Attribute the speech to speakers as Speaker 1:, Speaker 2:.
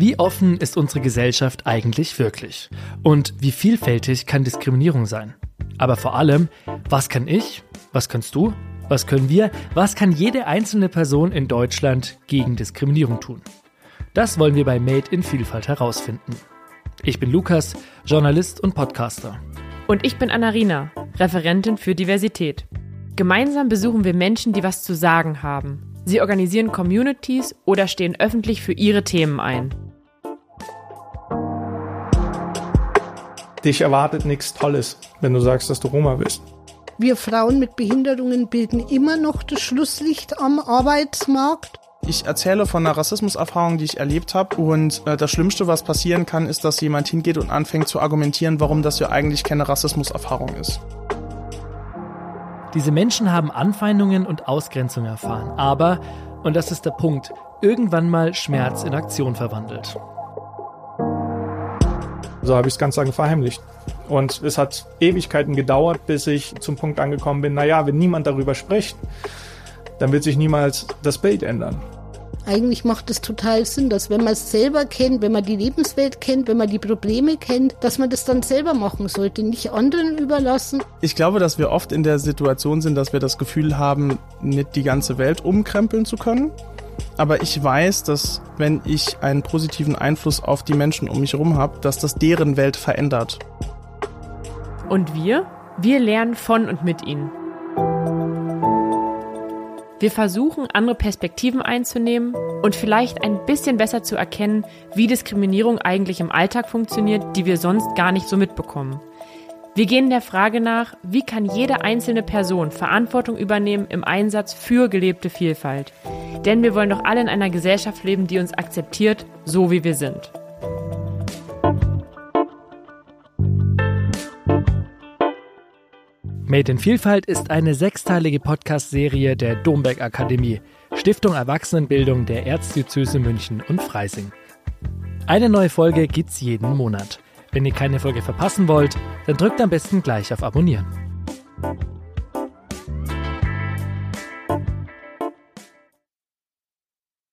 Speaker 1: Wie offen ist unsere Gesellschaft eigentlich wirklich? Und wie vielfältig kann Diskriminierung sein? Aber vor allem, was kann ich, was kannst du, was können wir, was kann jede einzelne Person in Deutschland gegen Diskriminierung tun? Das wollen wir bei Made in Vielfalt herausfinden. Ich bin Lukas, Journalist und Podcaster.
Speaker 2: Und ich bin Anarina, Referentin für Diversität. Gemeinsam besuchen wir Menschen, die was zu sagen haben. Sie organisieren Communities oder stehen öffentlich für ihre Themen ein.
Speaker 3: Dich erwartet nichts Tolles, wenn du sagst, dass du Roma bist.
Speaker 4: Wir Frauen mit Behinderungen bilden immer noch das Schlusslicht am Arbeitsmarkt.
Speaker 5: Ich erzähle von einer Rassismuserfahrung, die ich erlebt habe. Und äh, das Schlimmste, was passieren kann, ist, dass jemand hingeht und anfängt zu argumentieren, warum das ja eigentlich keine Rassismuserfahrung ist.
Speaker 1: Diese Menschen haben Anfeindungen und Ausgrenzung erfahren, aber, und das ist der Punkt, irgendwann mal Schmerz in Aktion verwandelt.
Speaker 3: So habe ich es ganz lang verheimlicht. Und es hat Ewigkeiten gedauert, bis ich zum Punkt angekommen bin, naja, wenn niemand darüber spricht, dann wird sich niemals das Bild ändern.
Speaker 4: Eigentlich macht es total Sinn, dass wenn man es selber kennt, wenn man die Lebenswelt kennt, wenn man die Probleme kennt, dass man das dann selber machen sollte, nicht anderen überlassen.
Speaker 5: Ich glaube, dass wir oft in der Situation sind, dass wir das Gefühl haben, nicht die ganze Welt umkrempeln zu können. Aber ich weiß, dass wenn ich einen positiven Einfluss auf die Menschen um mich herum habe, dass das deren Welt verändert.
Speaker 2: Und wir? Wir lernen von und mit ihnen. Wir versuchen, andere Perspektiven einzunehmen und vielleicht ein bisschen besser zu erkennen, wie Diskriminierung eigentlich im Alltag funktioniert, die wir sonst gar nicht so mitbekommen. Wir gehen der Frage nach, wie kann jede einzelne Person Verantwortung übernehmen im Einsatz für gelebte Vielfalt. Denn wir wollen doch alle in einer Gesellschaft leben, die uns akzeptiert, so wie wir sind.
Speaker 1: Made in Vielfalt ist eine sechsteilige Podcast-Serie der Domberg Akademie, Stiftung Erwachsenenbildung der Erzdiözese München und Freising. Eine neue Folge gibt's jeden Monat. Wenn ihr keine Folge verpassen wollt, dann drückt am besten gleich auf Abonnieren.